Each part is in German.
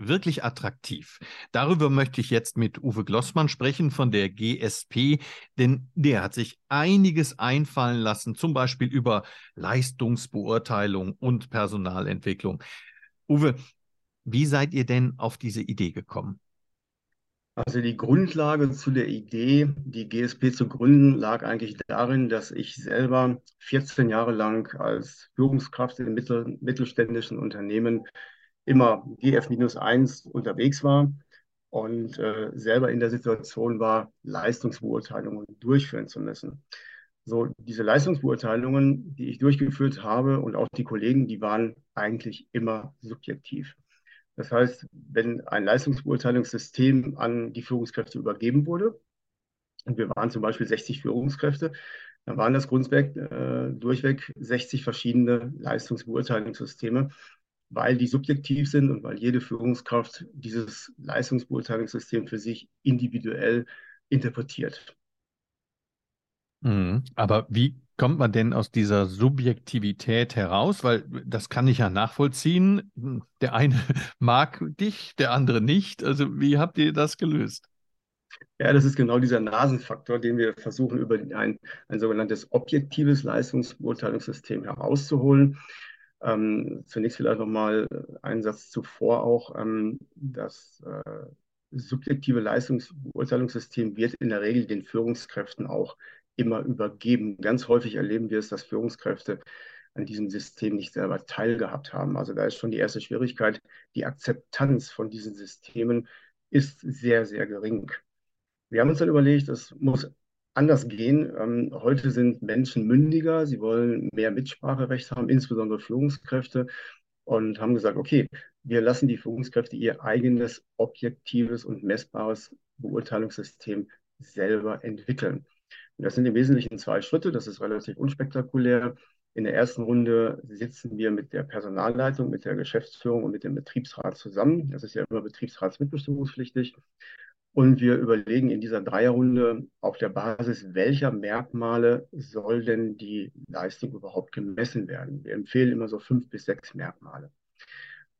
wirklich attraktiv? Darüber möchte ich jetzt mit Uwe Glossmann sprechen von der GSP, denn der hat sich einiges einfallen lassen, zum Beispiel über Leistungsbeurteilung und Personalentwicklung. Uwe, wie seid ihr denn auf diese Idee gekommen? Also die Grundlage zu der Idee, die GSP zu gründen, lag eigentlich darin, dass ich selber 14 Jahre lang als Führungskraft in mittel, mittelständischen Unternehmen immer GF-1 unterwegs war und äh, selber in der Situation war, Leistungsbeurteilungen durchführen zu müssen. So, diese Leistungsbeurteilungen, die ich durchgeführt habe und auch die Kollegen, die waren eigentlich immer subjektiv. Das heißt, wenn ein Leistungsbeurteilungssystem an die Führungskräfte übergeben wurde, und wir waren zum Beispiel 60 Führungskräfte, dann waren das grundweg, äh, durchweg 60 verschiedene Leistungsbeurteilungssysteme, weil die subjektiv sind und weil jede Führungskraft dieses Leistungsbeurteilungssystem für sich individuell interpretiert. Mhm. Aber wie kommt man denn aus dieser Subjektivität heraus? Weil das kann ich ja nachvollziehen. Der eine mag dich, der andere nicht. Also wie habt ihr das gelöst? Ja, das ist genau dieser Nasenfaktor, den wir versuchen, über ein, ein sogenanntes objektives Leistungsbeurteilungssystem herauszuholen. Ähm, zunächst vielleicht nochmal einen Satz zuvor auch. Ähm, das äh, subjektive Leistungsbeurteilungssystem wird in der Regel den Führungskräften auch immer übergeben. Ganz häufig erleben wir es, dass Führungskräfte an diesem System nicht selber teilgehabt haben. Also da ist schon die erste Schwierigkeit. Die Akzeptanz von diesen Systemen ist sehr, sehr gering. Wir haben uns dann überlegt, es muss anders gehen. Ähm, heute sind Menschen mündiger, sie wollen mehr Mitspracherecht haben, insbesondere Führungskräfte, und haben gesagt, okay, wir lassen die Führungskräfte ihr eigenes objektives und messbares Beurteilungssystem selber entwickeln. Das sind im Wesentlichen zwei Schritte. Das ist relativ unspektakulär. In der ersten Runde sitzen wir mit der Personalleitung, mit der Geschäftsführung und mit dem Betriebsrat zusammen. Das ist ja immer betriebsratsmitbestimmungspflichtig. Und wir überlegen in dieser Dreierrunde auf der Basis, welcher Merkmale soll denn die Leistung überhaupt gemessen werden. Wir empfehlen immer so fünf bis sechs Merkmale.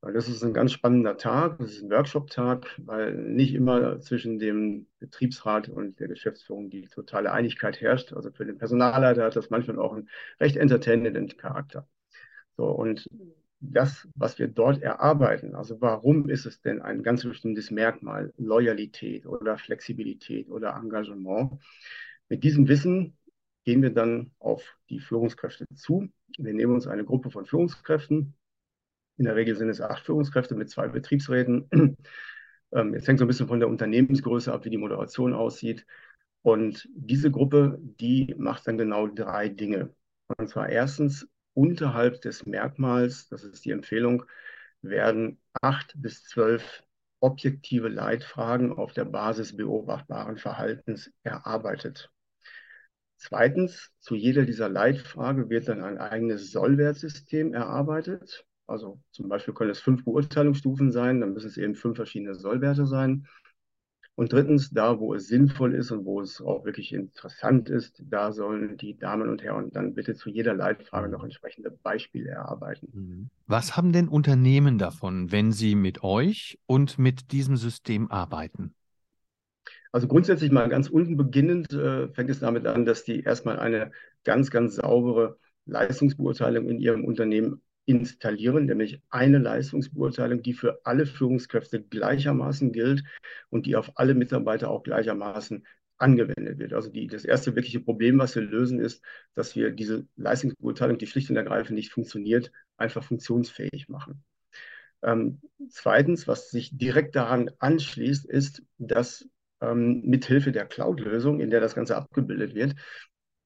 Das ist ein ganz spannender Tag, das ist ein Workshop-Tag, weil nicht immer zwischen dem Betriebsrat und der Geschäftsführung die totale Einigkeit herrscht. Also für den Personalleiter hat das manchmal auch einen recht entertainenden Charakter. So, und das, was wir dort erarbeiten, also warum ist es denn ein ganz bestimmtes Merkmal, Loyalität oder Flexibilität oder Engagement, mit diesem Wissen gehen wir dann auf die Führungskräfte zu. Wir nehmen uns eine Gruppe von Führungskräften, in der Regel sind es acht Führungskräfte mit zwei Betriebsräten. Ähm, jetzt hängt so ein bisschen von der Unternehmensgröße ab, wie die Moderation aussieht. Und diese Gruppe, die macht dann genau drei Dinge. Und zwar erstens, unterhalb des Merkmals, das ist die Empfehlung, werden acht bis zwölf objektive Leitfragen auf der Basis beobachtbaren Verhaltens erarbeitet. Zweitens, zu jeder dieser Leitfrage wird dann ein eigenes Sollwertsystem erarbeitet. Also zum Beispiel können es fünf Beurteilungsstufen sein, dann müssen es eben fünf verschiedene Sollwerte sein. Und drittens, da wo es sinnvoll ist und wo es auch wirklich interessant ist, da sollen die Damen und Herren dann bitte zu jeder Leitfrage noch entsprechende Beispiele erarbeiten. Mhm. Was haben denn Unternehmen davon, wenn sie mit euch und mit diesem System arbeiten? Also grundsätzlich mal ganz unten beginnend äh, fängt es damit an, dass die erstmal eine ganz, ganz saubere Leistungsbeurteilung in ihrem Unternehmen installieren, nämlich eine Leistungsbeurteilung, die für alle Führungskräfte gleichermaßen gilt und die auf alle Mitarbeiter auch gleichermaßen angewendet wird. Also die, das erste wirkliche Problem, was wir lösen, ist, dass wir diese Leistungsbeurteilung, die schlicht und ergreifend nicht funktioniert, einfach funktionsfähig machen. Ähm, zweitens, was sich direkt daran anschließt, ist, dass ähm, mithilfe der Cloud-Lösung, in der das Ganze abgebildet wird,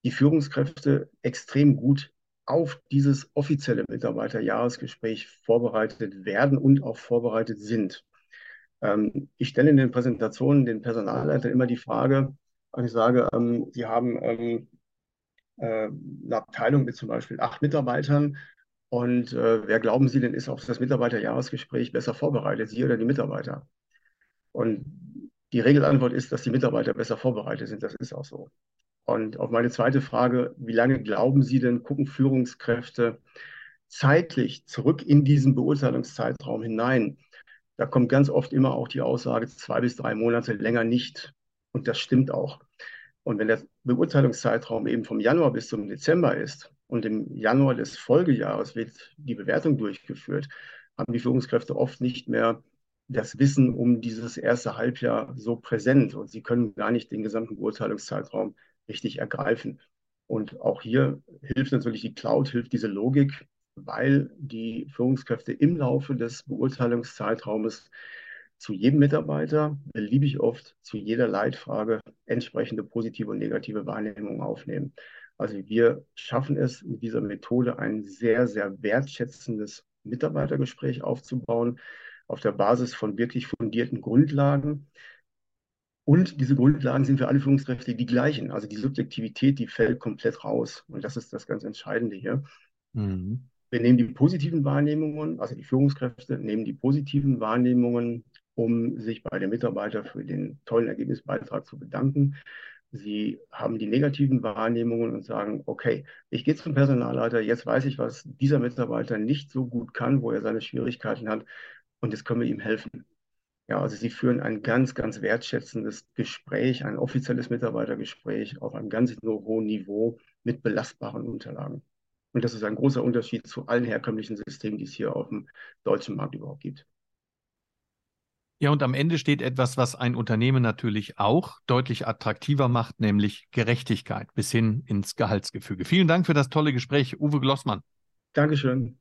die Führungskräfte extrem gut auf dieses offizielle Mitarbeiterjahresgespräch vorbereitet werden und auch vorbereitet sind. Ähm, ich stelle in den Präsentationen den Personalleitern immer die Frage, Und ich sage, ähm, Sie haben ähm, äh, eine Abteilung mit zum Beispiel acht Mitarbeitern. Und äh, wer glauben Sie denn ist auf das Mitarbeiterjahresgespräch besser vorbereitet, Sie oder die Mitarbeiter? Und die Regelantwort ist, dass die Mitarbeiter besser vorbereitet sind. Das ist auch so. Und auf meine zweite Frage, wie lange glauben Sie denn, gucken Führungskräfte zeitlich zurück in diesen Beurteilungszeitraum hinein? Da kommt ganz oft immer auch die Aussage, zwei bis drei Monate länger nicht. Und das stimmt auch. Und wenn der Beurteilungszeitraum eben vom Januar bis zum Dezember ist und im Januar des Folgejahres wird die Bewertung durchgeführt, haben die Führungskräfte oft nicht mehr das Wissen um dieses erste Halbjahr so präsent und sie können gar nicht den gesamten Beurteilungszeitraum richtig ergreifen. Und auch hier hilft natürlich die Cloud, hilft diese Logik, weil die Führungskräfte im Laufe des Beurteilungszeitraumes zu jedem Mitarbeiter beliebig oft zu jeder Leitfrage entsprechende positive und negative Wahrnehmung aufnehmen. Also wir schaffen es mit dieser Methode ein sehr, sehr wertschätzendes Mitarbeitergespräch aufzubauen auf der Basis von wirklich fundierten Grundlagen. Und diese Grundlagen sind für alle Führungskräfte die gleichen. Also die Subjektivität, die fällt komplett raus. Und das ist das ganz Entscheidende hier. Mhm. Wir nehmen die positiven Wahrnehmungen, also die Führungskräfte nehmen die positiven Wahrnehmungen um sich bei dem Mitarbeiter für den tollen Ergebnisbeitrag zu bedanken. Sie haben die negativen Wahrnehmungen und sagen, okay, ich gehe zum Personalleiter, jetzt weiß ich, was dieser Mitarbeiter nicht so gut kann, wo er seine Schwierigkeiten hat und jetzt können wir ihm helfen. Ja, also Sie führen ein ganz, ganz wertschätzendes Gespräch, ein offizielles Mitarbeitergespräch auf einem ganz hohen Niveau mit belastbaren Unterlagen. Und das ist ein großer Unterschied zu allen herkömmlichen Systemen, die es hier auf dem deutschen Markt überhaupt gibt. Ja, und am Ende steht etwas, was ein Unternehmen natürlich auch deutlich attraktiver macht, nämlich Gerechtigkeit bis hin ins Gehaltsgefüge. Vielen Dank für das tolle Gespräch, Uwe Glossmann. Dankeschön.